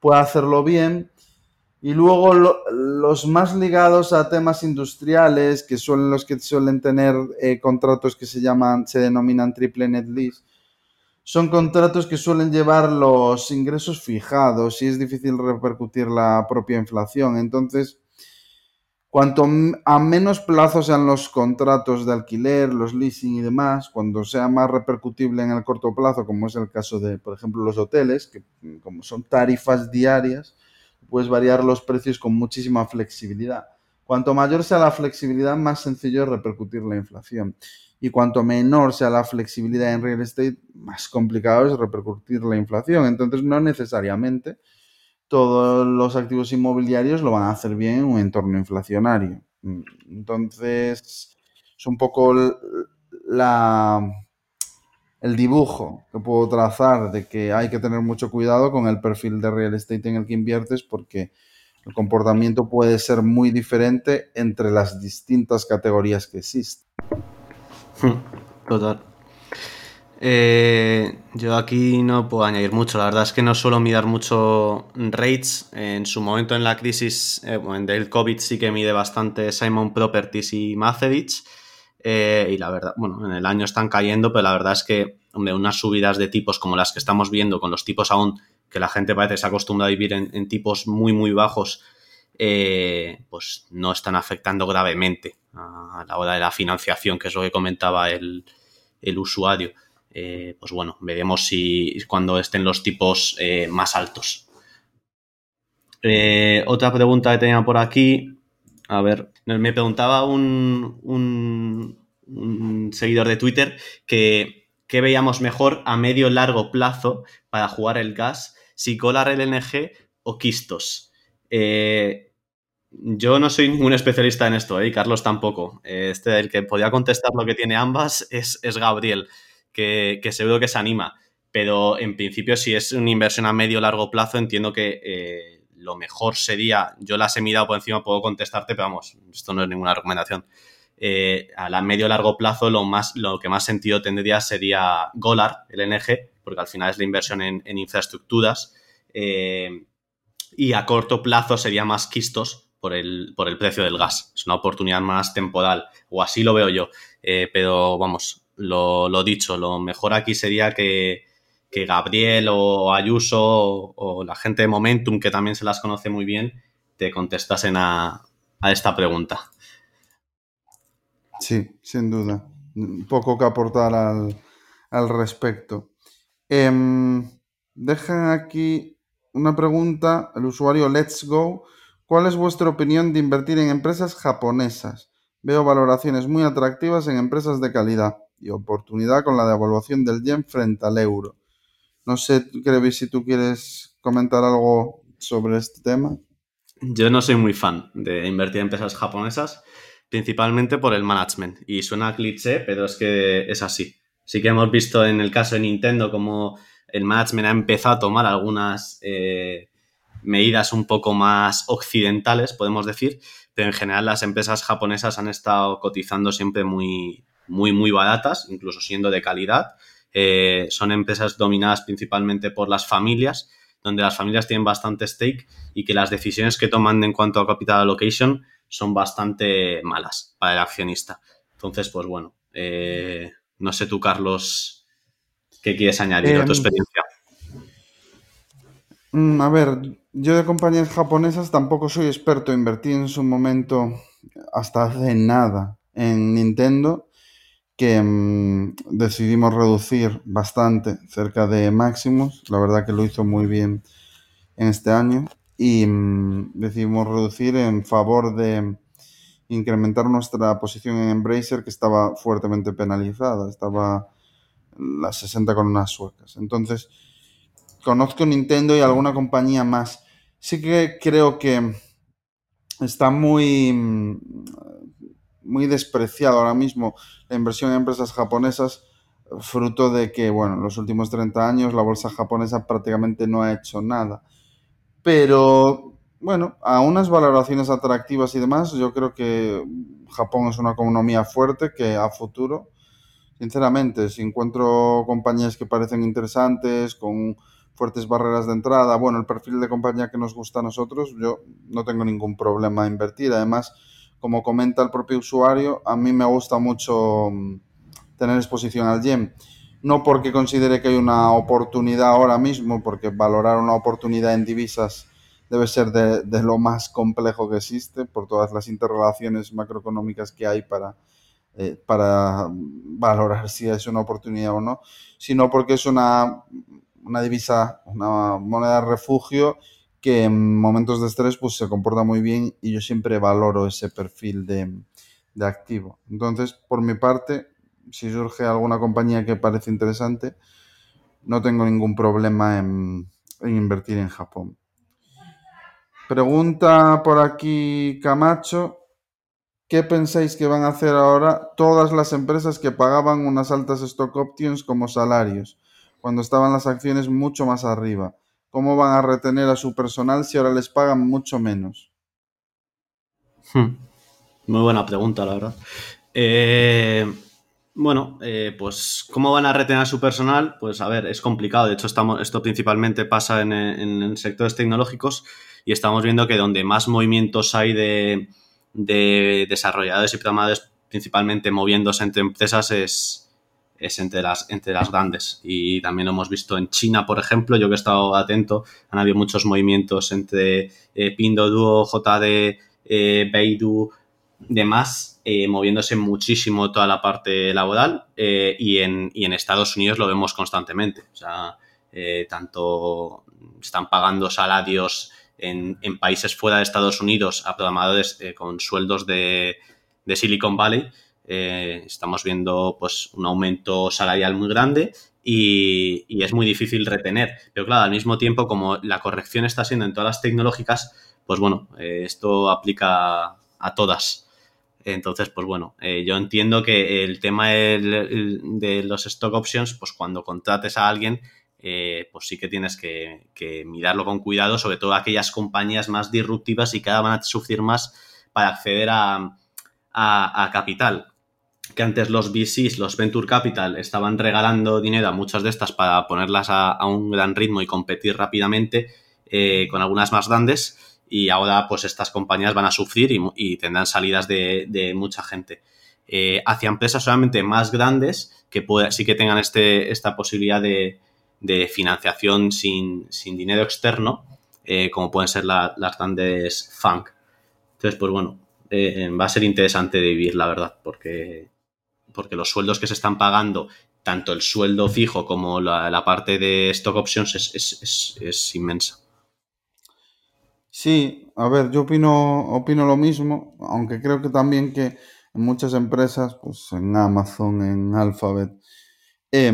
puede hacerlo bien. Y luego los más ligados a temas industriales, que son los que suelen tener eh, contratos que se llaman, se denominan triple net lease, son contratos que suelen llevar los ingresos fijados y es difícil repercutir la propia inflación. Entonces, Cuanto a menos plazo sean los contratos de alquiler, los leasing y demás, cuando sea más repercutible en el corto plazo, como es el caso de, por ejemplo, los hoteles, que como son tarifas diarias, puedes variar los precios con muchísima flexibilidad. Cuanto mayor sea la flexibilidad, más sencillo es repercutir la inflación. Y cuanto menor sea la flexibilidad en real estate, más complicado es repercutir la inflación. Entonces, no necesariamente todos los activos inmobiliarios lo van a hacer bien en un entorno inflacionario. Entonces, es un poco la, el dibujo que puedo trazar de que hay que tener mucho cuidado con el perfil de real estate en el que inviertes porque el comportamiento puede ser muy diferente entre las distintas categorías que existen. Total. Eh, yo aquí no puedo añadir mucho. La verdad es que no suelo mirar mucho rates. En su momento en la crisis eh, del COVID sí que mide bastante Simon Properties y Macedich. Eh, y la verdad, bueno, en el año están cayendo, pero la verdad es que hombre, unas subidas de tipos como las que estamos viendo, con los tipos aún que la gente parece se acostumbra a vivir en, tipos muy, muy bajos, pues no están afectando gravemente a, la hora de la financiación, que es lo que comentaba el, el usuario. Eh, pues bueno, veremos si cuando estén los tipos eh, más altos. Eh, otra pregunta que tenía por aquí, a ver, me preguntaba un, un, seguidor de Twitter que veíamos mejor a medio largo plazo para jugar el gas, si colar LNG o Quistos. yo no soy ningún especialista en esto, y Carlos tampoco. Este, el que podía contestar lo que tiene ambas es, es Gabriel que, seguro que se anima. Pero en principio, si es una inversión a medio largo plazo, entiendo que eh, lo mejor sería, yo las he mirado por encima, puedo contestarte, pero vamos, esto no es ninguna recomendación. Eh, a la medio largo plazo lo, más, lo que más sentido tendría sería Golar, el NG, porque al final es la inversión en, infraestructuras. Eh, y a corto plazo sería más Quistos por el, por el precio del gas. Es una oportunidad más temporal, o así lo veo yo. pero vamos, lo, dicho, lo mejor aquí sería que, Gabriel o Ayuso o, la gente de Momentum, que también se las conoce muy bien, te contestasen a, esta pregunta. Sí, sin duda. Poco que aportar al, respecto. Eh, dejan aquí una pregunta, el usuario Let's Go. ¿Cuál es vuestra opinión de invertir en empresas japonesas? Veo valoraciones muy atractivas en empresas de calidad y oportunidad con la devaluación del yen frente al euro. No sé, Krevi, si tú quieres comentar algo sobre este tema. Yo no soy muy fan de invertir en empresas japonesas, principalmente por el management. Y suena cliché, pero es que es así. Sí que hemos visto en el caso de Nintendo como el management ha empezado a tomar algunas eh, medidas un poco más occidentales, podemos decir, pero en general las empresas japonesas han estado cotizando siempre muy, muy, muy baratas, incluso siendo de calidad. Eh, son empresas dominadas principalmente por las familias, donde las familias tienen bastante stake y que las decisiones que toman en cuanto a capital allocation son bastante malas para el accionista. Entonces, pues bueno, eh, no sé tú, Carlos, qué quieres añadir a tu em, experiencia. Mm, a ver, yo de compañías japonesas tampoco soy experto. Invertí en su momento hasta hace nada en Nintendo que mm, decidimos reducir bastante cerca de máximos. La verdad que lo hizo muy bien en este año y mm, decidimos reducir en favor de incrementar nuestra posición en Embracer que estaba fuertemente penalizada, estaba las 60 con unas suecas. Entonces, conozco Nintendo y alguna compañía más. Sí que creo que está muy mm, muy despreciado ahora mismo la inversión en empresas japonesas, fruto de que, bueno, en los últimos 30 años la bolsa japonesa prácticamente no ha hecho nada. Pero, bueno, a unas valoraciones atractivas y demás, yo creo que Japón es una economía fuerte que a futuro, sinceramente, si encuentro compañías que parecen interesantes, con fuertes barreras de entrada, bueno, el perfil de compañía que nos gusta a nosotros, yo no tengo ningún problema en invertir. Además, como comenta el propio usuario, a mí me gusta mucho mm, tener exposición al yen. No porque considere que hay una oportunidad ahora mismo, porque valorar una oportunidad en divisas debe ser de, lo más complejo que existe por todas las interrelaciones macroeconómicas que hay para, eh, para valorar si es una oportunidad o no, sino porque es una, una divisa, una moneda refugio que en momentos de estrés pues se comporta muy bien y yo siempre valoro ese perfil de, activo. Entonces, por mi parte, si surge alguna compañía que parece interesante, no tengo ningún problema en, invertir en Japón. Pregunta por aquí Camacho, ¿qué pensáis que van a hacer ahora todas las empresas que pagaban unas altas stock options como salarios, cuando estaban las acciones mucho más arriba? ¿Cómo van a retener a su personal si ahora les pagan mucho menos? Hmm. Muy buena pregunta, la verdad. Eh, bueno, eh, pues ¿cómo van a retener a su personal? Pues a ver, es complicado. De hecho, estamos, esto principalmente pasa en, en sectores tecnológicos y estamos viendo que donde más movimientos hay de, de desarrolladores y programadores principalmente moviéndose entre empresas es, es entre las, entre las grandes. Y también lo hemos visto en China, por ejemplo, yo que he estado atento, han habido muchos movimientos entre eh, Pinduoduo, JD, eh, Baidu, demás, eh, moviéndose muchísimo toda la parte laboral eh, y, en, y, en, Estados Unidos lo vemos constantemente. O sea, eh, tanto están pagando salarios en, en, países fuera de Estados Unidos a programadores con sueldos de, de Silicon Valley eh, estamos viendo pues un aumento salarial muy grande y, es muy difícil retener. Pero claro, al mismo tiempo, como la corrección está siendo en todas las tecnológicas, pues bueno, eh, esto aplica a todas. Entonces, pues bueno, eh, yo entiendo que el tema de, los stock options, pues cuando contrates a alguien, pues sí que tienes que, mirarlo con cuidado, sobre todo aquellas compañías más disruptivas y ahora van a sufrir más para acceder a capital que antes los VCs, los Venture Capital, estaban regalando dinero a muchas de estas para ponerlas a, un gran ritmo y competir rápidamente eh, con algunas más grandes. Y ahora, pues estas compañías van a sufrir y, tendrán salidas de, mucha gente. Eh, hacia empresas solamente más grandes que pueda, sí que tengan este, esta posibilidad de, financiación sin, dinero externo, eh, como pueden ser la, las grandes funk. Entonces, pues bueno, va a ser interesante de vivir, la verdad, porque porque los sueldos que se están pagando, tanto el sueldo fijo como la, parte de stock options, es, es, es, es, inmensa. Sí, a ver, yo opino, opino lo mismo, aunque creo que también que en muchas empresas, pues en Amazon, en Alphabet, eh,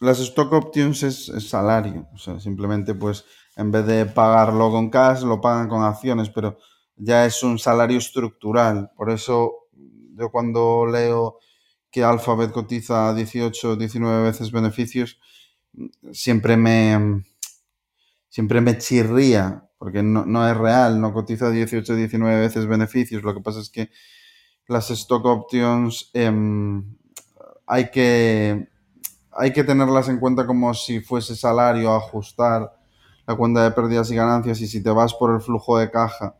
las stock options es, es, salario, o sea, simplemente pues en vez de pagarlo con cash, lo pagan con acciones, pero ya es un salario estructural, por eso yo cuando leo que Alphabet cotiza 18, 19 veces beneficios, siempre me, siempre me chirría, porque no, no, es real, no cotiza 18, 19 veces beneficios. Lo que pasa es que las stock options eh, hay, que, hay que tenerlas en cuenta como si fuese salario, ajustar la cuenta de pérdidas y ganancias y si te vas por el flujo de caja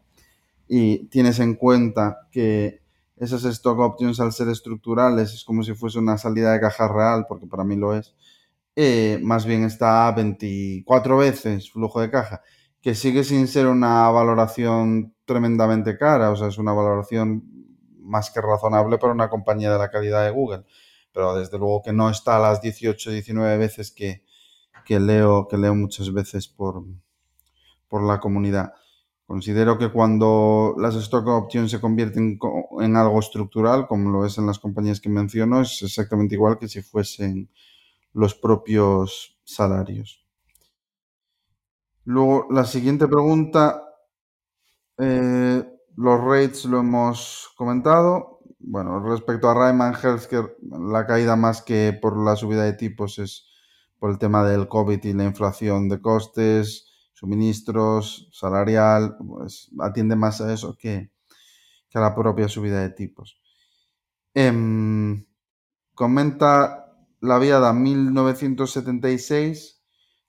y tienes en cuenta que esas stock options al ser estructurales es como si fuese una salida de caja real, porque para mí lo es, eh, más bien está a 24 veces flujo de caja, que sigue sin ser una valoración tremendamente cara, o sea, es una valoración más que razonable para una compañía de la calidad de Google, pero desde luego que no está a las 18, 19 veces que, que leo, que leo muchas veces por, por la comunidad. Considero que cuando las stock options se convierten en algo estructural, como lo es en las compañías que menciono, es exactamente igual que si fuesen los propios salarios. Luego, la siguiente pregunta, eh, los rates lo hemos comentado. Bueno, respecto a Ryman Healthcare, la caída más que por la subida de tipos es por el tema del COVID y la inflación de costes, suministros, salarial, pues atiende más a eso que, que a la propia subida de tipos. Eh, comenta la viada 1976.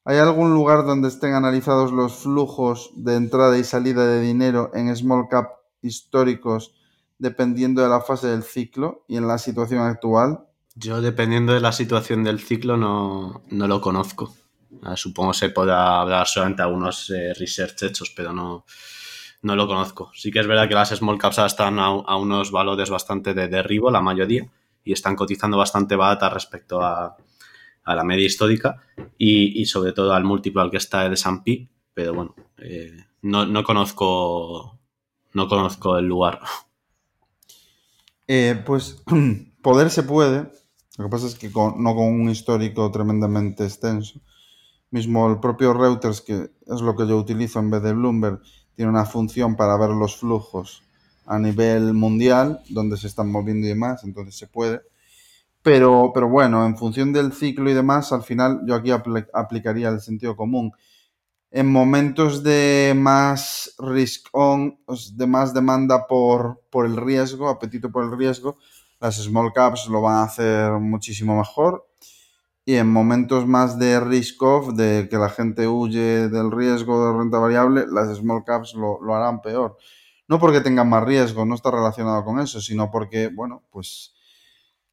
¿Hay algún lugar donde estén analizados los flujos de entrada y salida de dinero en small cap históricos dependiendo de la fase del ciclo y en la situación actual? Yo, dependiendo de la situación del ciclo, no, no lo conozco. Uh, supongo se podrá hablar solamente algunos eh, research hechos, pero no, no lo conozco. Sí que es verdad que las small caps están a, unos valores bastante de derribo, la mayoría, y están cotizando bastante barata respecto a, a la media histórica y, y, sobre todo al múltiplo al que está el S&P, pero bueno, eh, no, no, conozco no conozco el lugar. Eh, pues (clears throat) poder se puede, lo que pasa es que no con un histórico tremendamente extenso, mismo el propio Reuters, que es lo que yo utilizo en vez de Bloomberg, tiene una función para ver los flujos a nivel mundial, donde se están moviendo y demás, entonces se puede. Pero, pero bueno, en función del ciclo y demás, al final yo aquí aplicaría el sentido común. En momentos de más risk on, de más demanda por, por el riesgo, apetito por el riesgo, las small caps lo van a hacer muchísimo mejor. Y en momentos más de risk off, de que la gente huye del riesgo de renta variable, las small caps lo, lo harán peor. No porque tengan más riesgo, no está relacionado con eso, sino porque, bueno, pues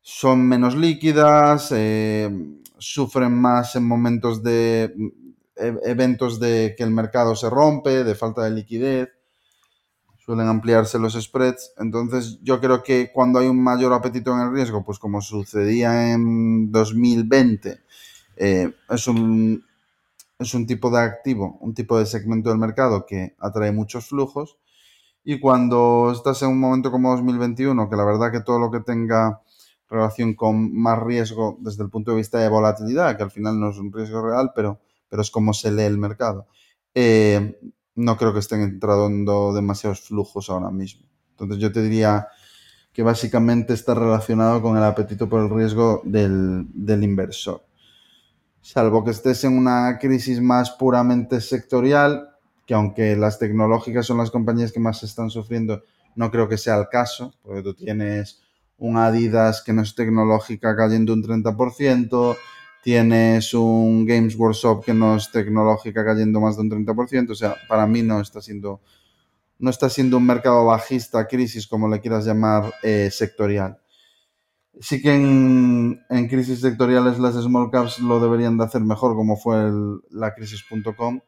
son menos líquidas, eh, sufren más en momentos de e, eventos de que el mercado se rompe, de falta de liquidez, suelen ampliarse los spreads. Entonces yo creo que cuando hay un mayor apetito en el riesgo, pues como sucedía en 2020, eh, es, un, es un tipo de activo, un tipo de segmento del mercado que atrae muchos flujos y cuando estás en un momento como 2021, que la verdad que todo lo que tenga relación con más riesgo desde el punto de vista de volatilidad, que al final no es un riesgo real, pero, pero es como se lee el mercado, eh, no creo que estén entrando demasiados flujos ahora mismo. Entonces yo te diría que básicamente está relacionado con el apetito por el riesgo del, inversor. Salvo que estés en una crisis más puramente sectorial, que aunque las tecnológicas son las compañías que más están sufriendo, no creo que sea el caso, porque tú tienes un Adidas que no es tecnológica cayendo un 30%, tienes un Games Workshop que no es tecnológica cayendo más de un 30%, o sea, para mí no está siendo, no está siendo un mercado bajista, crisis, como le quieras llamar, eh, sectorial. Sí que en, crisis sectoriales las small caps lo deberían de hacer mejor, como fue la crisis.com,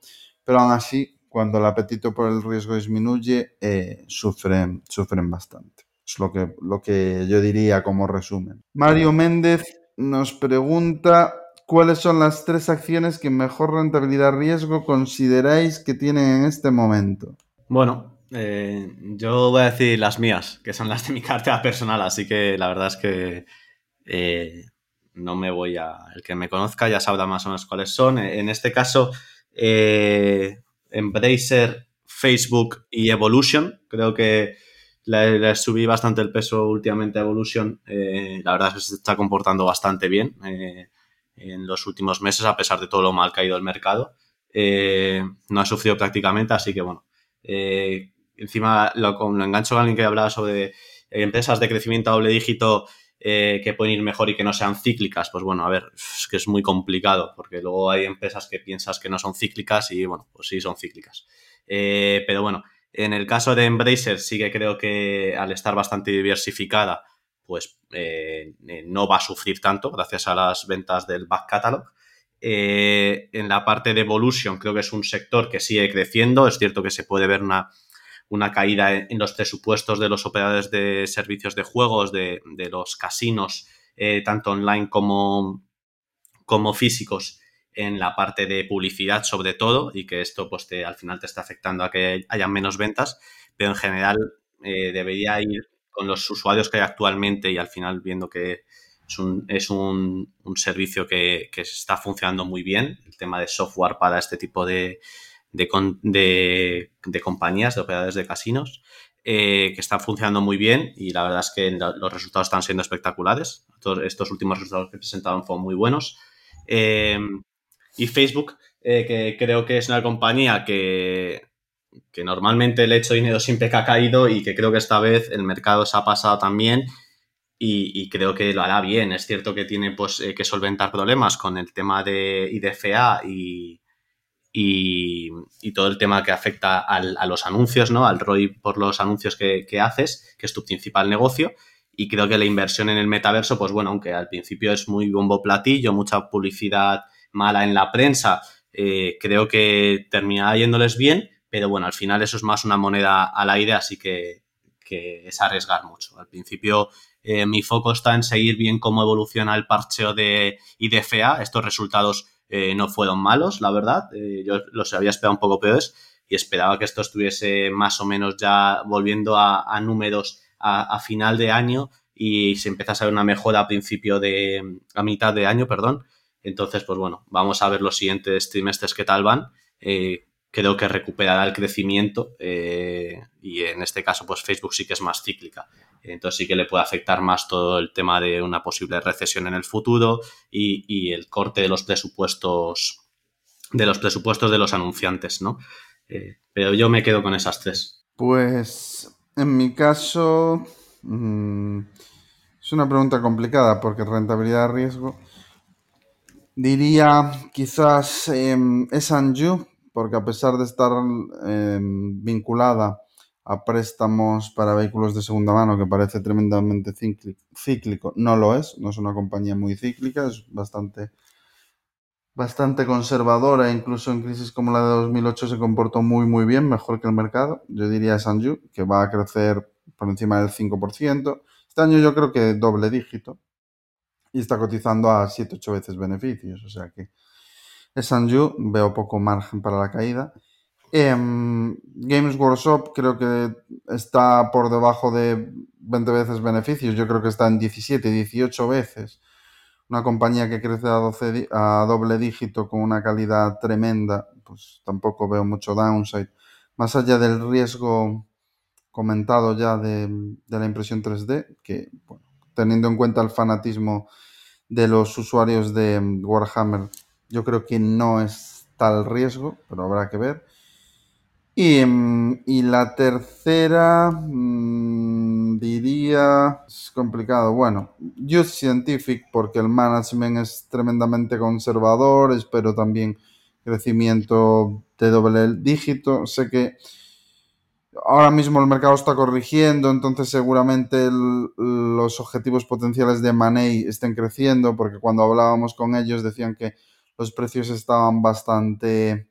pero aún así cuando el apetito por el riesgo disminuye, eh, sufren, sufren bastante. Es lo que, lo que yo diría como resumen. Mario Méndez nos pregunta cuáles son las tres acciones que mejor rentabilidad riesgo consideráis que tienen en este momento. Bueno, eh, yo voy a decir las mías, que son las de mi (laughs) cartera personal, así que la verdad es que eh, no me voy a... El que me conozca ya sabrá más o menos cuáles son. En este caso, Embracer, Facebook y Evolution. Creo que le, subí bastante el peso últimamente a Evolution. Eh, la verdad es que se está comportando bastante bien eh, en los últimos meses, a pesar de todo lo mal caído el mercado. Eh, no ha sufrido prácticamente, así que bueno. encima lo, lo engancho con alguien que hablaba sobre empresas de crecimiento a doble dígito eh, que pueden ir mejor y que no sean cíclicas, pues bueno, a ver, es que es muy complicado, porque luego hay empresas que piensas que no son cíclicas y bueno, pues sí son cíclicas. Eh, pero bueno, en el caso de Embracer sí que creo que al estar bastante diversificada, pues eh, no va a sufrir tanto gracias a las ventas del back catalog. en la parte de Evolution creo que es un sector que sigue creciendo, es cierto que se puede ver una una caída en los presupuestos de los operadores de servicios de juegos, de, los casinos, eh, tanto online como, como físicos, en la parte de publicidad sobre todo, y que esto pues te, al final te está afectando a que haya menos ventas, pero en general eh, debería ir con los usuarios que hay actualmente y al final viendo que es un, es un, servicio que, que, está funcionando muy bien, el tema de software para este tipo de, de, de, compañías, de operadores de casinos, eh, que están funcionando muy bien y la verdad es que los resultados están siendo espectaculares. Estos últimos resultados que presentaron fueron muy buenos. Eh, y Facebook, eh, que creo que es una compañía que, que normalmente he hecho dinero siempre que ha caído y que creo que esta vez el mercado se ha pasado también y, creo que lo hará bien. Es cierto que tiene pues, que solventar problemas con el tema de IDFA y, y, todo el tema que afecta a los anuncios, ¿no? Al ROI por los anuncios que, haces, que es tu principal negocio. Y creo que la inversión en el metaverso, pues bueno, aunque al principio es muy bombo platillo, mucha publicidad mala en la prensa, eh, creo que terminará yéndoles bien, pero bueno, al final eso es más una moneda al aire, así que, es arriesgar mucho. Al principio eh, mi foco está en seguir bien cómo evoluciona el parcheo de IDFA, estos resultados eh, no fueron malos, la verdad. Eh, yo los había esperado un poco peores y esperaba que esto estuviese más o menos ya volviendo a, números a, final de año y se empezase a ver una mejora a principio de, a mitad de año, perdón. Entonces, pues bueno, vamos a ver los siguientes trimestres qué tal van. Creo que recuperará el crecimiento eh, y en este caso pues Facebook sí que es más cíclica. Entonces sí que le puede afectar más todo el tema de una posible recesión en el futuro y, el corte de los presupuestos de los presupuestos de los anunciantes, ¿no? Eh, pero yo me quedo con esas tres. Pues en mi caso mm, es una pregunta complicada porque rentabilidad-riesgo diría quizás eh, es Anju porque a pesar de estar em, vinculada a préstamos para vehículos de segunda mano, que parece tremendamente cíclico, no lo es, no es una compañía muy cíclica, es bastante, bastante conservadora, incluso en crisis como la de 2008 se comportó muy muy bien, mejor que el mercado. Yo diría Sanju, que va a crecer por encima del 5%. Este año yo creo que doble dígito y está cotizando a 7-8 veces beneficios, o sea que Sanju, veo poco margen para la caída. Em, Games Workshop creo que está por debajo de 20 veces beneficios, yo creo que está en 17, 18 veces. Una compañía que crece a, 12, a doble dígito con una calidad tremenda, pues tampoco veo mucho downside. Más allá del riesgo comentado ya de, la impresión 3D, que teniendo en cuenta el fanatismo de los usuarios de Warhammer yo creo que no es tal riesgo, pero habrá que ver. Y, mm, la tercera, mm, diría, es complicado. Bueno, Youth Scientific, porque el management es tremendamente conservador, espero también crecimiento de doble dígito. Sé que ahora mismo el mercado está corrigiendo, entonces seguramente los objetivos potenciales de Money estén creciendo, porque cuando hablábamos con ellos decían que los precios estaban bastante,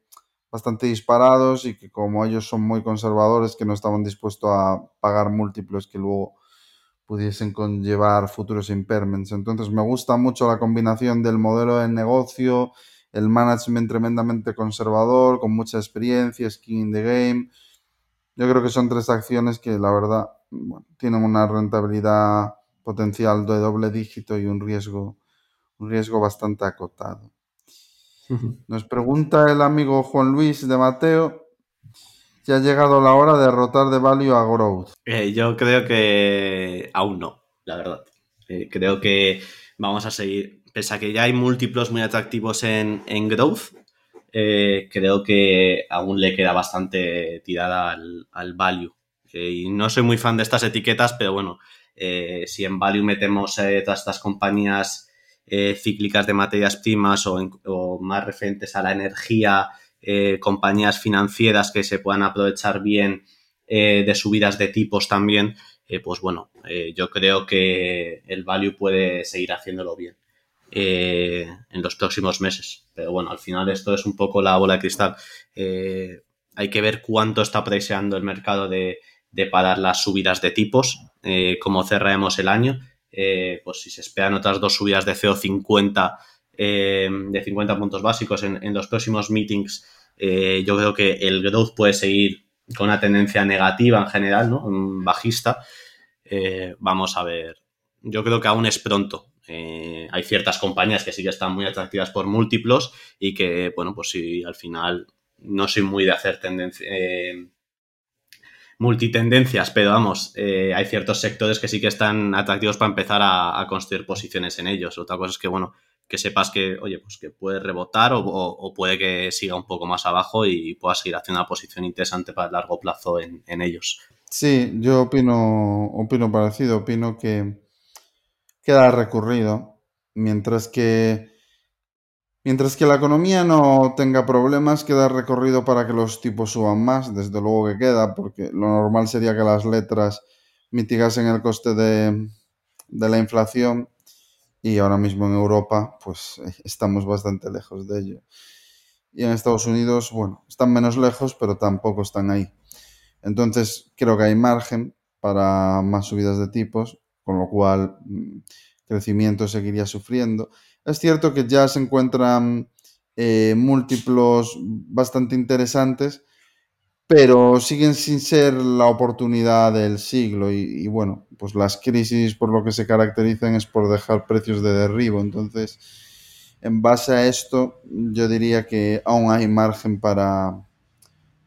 bastante disparados y que como ellos son muy conservadores, que no estaban dispuestos a pagar múltiplos que luego pudiesen conllevar futuros impairments. Entonces me gusta mucho la combinación del modelo de negocio, el management tremendamente conservador, con mucha experiencia, skin in the game. Yo creo que son tres acciones que la verdad tienen una rentabilidad potencial de doble dígito y un riesgo, un riesgo bastante acotado. Nos pregunta el amigo Juan Luis de Mateo si ha llegado la hora de derrotar de value a growth. Eh, yo creo que aún no, la verdad. Eh, creo que vamos a seguir, pese a que ya hay múltiplos muy atractivos en, growth, eh, creo que aún le queda bastante tirada al, value. y no soy muy fan de estas etiquetas, pero bueno, si en value metemos todas estas compañías eh, cíclicas de materias primas o, más referentes a la energía, eh, compañías financieras que se puedan aprovechar bien eh, de subidas de tipos también, pues bueno, yo creo que el value puede seguir haciéndolo bien en los próximos meses. Pero bueno, al final esto es un poco la bola de cristal. hay que ver cuánto está presionando el mercado de, de parar las subidas de tipos, cómo cerraremos el año eh, pues si se esperan otras dos subidas de CO50 eh, de 50 puntos básicos en, los próximos meetings, eh, yo creo que el growth puede seguir con una tendencia negativa en general, ¿no? bajista. vamos a ver. Yo creo que aún es pronto. hay ciertas compañías que sí que están muy atractivas por múltiplos y que, bueno, pues si al final no soy muy de hacer tendencia, multitendencias, pero vamos, eh, hay ciertos sectores que sí que están atractivos para empezar a, construir posiciones en ellos. Otra cosa es que, bueno, que sepas que, oye, pues que puede rebotar o, puede que siga un poco más abajo y pueda seguir haciendo una posición interesante para el largo plazo en, en ellos. Sí, yo opino, opino parecido, opino que queda recurrido, mientras que Mientras que la economía no tenga problemas, queda recorrido para que los tipos suban más, desde luego que queda, porque lo normal sería que las letras mitigasen el coste de, la inflación y ahora mismo en Europa pues (laughs) estamos bastante lejos de ello. Y en Estados Unidos, bueno, están menos lejos, pero tampoco están ahí. Entonces creo que hay margen para más subidas de tipos, con lo cual mm, crecimiento seguiría sufriendo. Es cierto que ya se encuentran eh, múltiplos bastante interesantes, pero siguen sin ser la oportunidad del siglo y, bueno, pues las crisis por lo que se caracterizan es por dejar precios de derribo. Entonces, en base a esto, yo diría que aún hay margen para,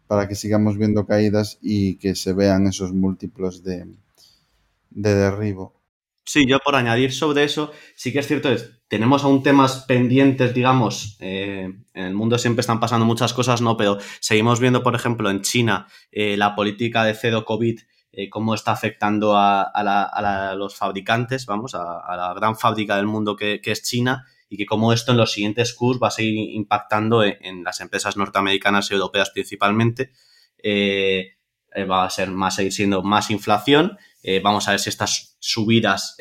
para que sigamos viendo caídas y que se vean esos múltiplos de, de derribo. Sí, yo por añadir sobre eso, sí que es cierto, tenemos aún temas pendientes, digamos, eh, en el mundo siempre están pasando muchas cosas, ¿no? Pero seguimos viendo, por ejemplo, en China eh, la política de cero COVID, eh, cómo está afectando a, los fabricantes, vamos, a, la gran fábrica del mundo que, es China, y que como esto en los siguientes cursos va a seguir impactando en, las empresas norteamericanas y europeas principalmente. va a ser más, seguir siendo más inflación vamos a ver si estas subidas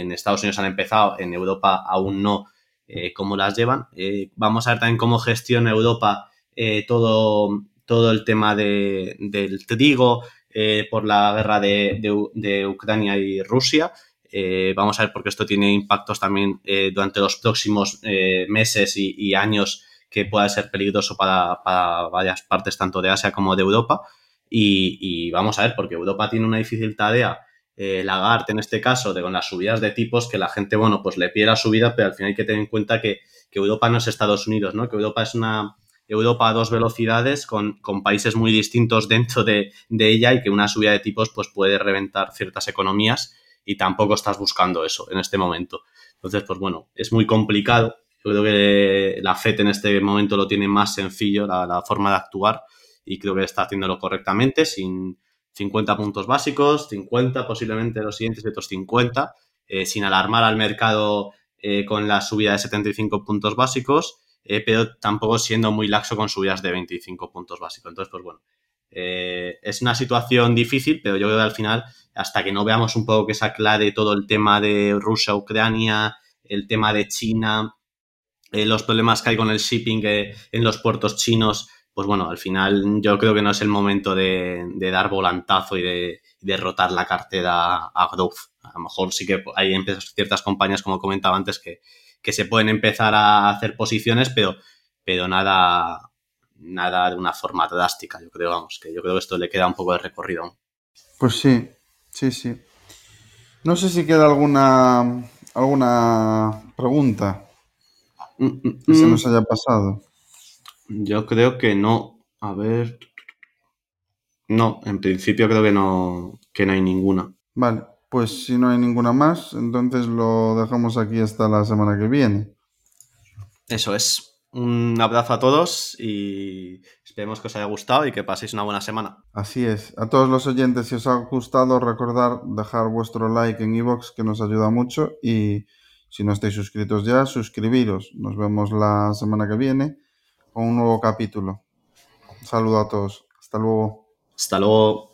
en Estados Unidos han empezado, en Europa aún no, eh, cómo las llevan. vamos a ver también cómo gestiona Europa todo, todo el tema de, del trigo por la guerra de, Ucrania y Rusia. vamos a ver porque esto tiene impactos también durante los próximos meses y, años que pueda ser peligroso para, para varias partes tanto de Asia como de Europa. Y, vamos a ver, porque Europa tiene una difícil tarea, eh, Lagarde en este caso, de con las subidas de tipos, que la gente, bueno, pues le pide la subida, pero al final hay que tener en cuenta que, Europa no es Estados Unidos, ¿no? Que Europa es una Europa a dos velocidades con, países muy distintos dentro de, ella y que una subida de tipos pues puede reventar ciertas economías y tampoco estás buscando eso en este momento. Entonces, pues bueno, es muy complicado. Yo creo que la FED en este momento lo tiene más sencillo, la forma de actuar, y creo que está haciéndolo correctamente, sin 50 puntos básicos, 50 posiblemente los siguientes y otros 50, eh, sin alarmar al mercado eh, con la subida de 75 puntos básicos, eh, pero tampoco siendo muy laxo con subidas de 25 puntos básicos. Entonces, pues bueno, es una situación difícil, pero yo creo que al final, hasta que no veamos un poco que se aclare todo el tema de Rusia, Ucrania, el tema de China, los problemas que hay con el shipping en los puertos chinos, pues bueno, al final yo creo que no es el momento de, dar volantazo y de, derrotar la cartera a growth. A lo mejor sí que hay ciertas compañías, como comentaba antes, que, se pueden empezar a hacer posiciones, pero, pero nada, nada de una forma drástica, yo creo, vamos, que yo creo que esto le queda un poco de recorrido Pues sí, sí, sí. No sé si queda alguna, alguna pregunta mm, mm, que se mm. nos haya pasado. Yo creo que no. A ver. No, en principio creo que no, que no hay ninguna. Vale, pues si no hay ninguna más, entonces lo dejamos aquí hasta la semana que viene. Eso es. Un abrazo a todos y esperemos que os haya gustado y que paséis una buena semana. Así es. A todos los oyentes, si os ha gustado, recordar dejar vuestro like en iVoox que nos ayuda mucho y si no estáis suscritos ya, suscribiros. Nos vemos la semana que viene con un nuevo capítulo. Un saludo a todos. Hasta luego. Hasta luego.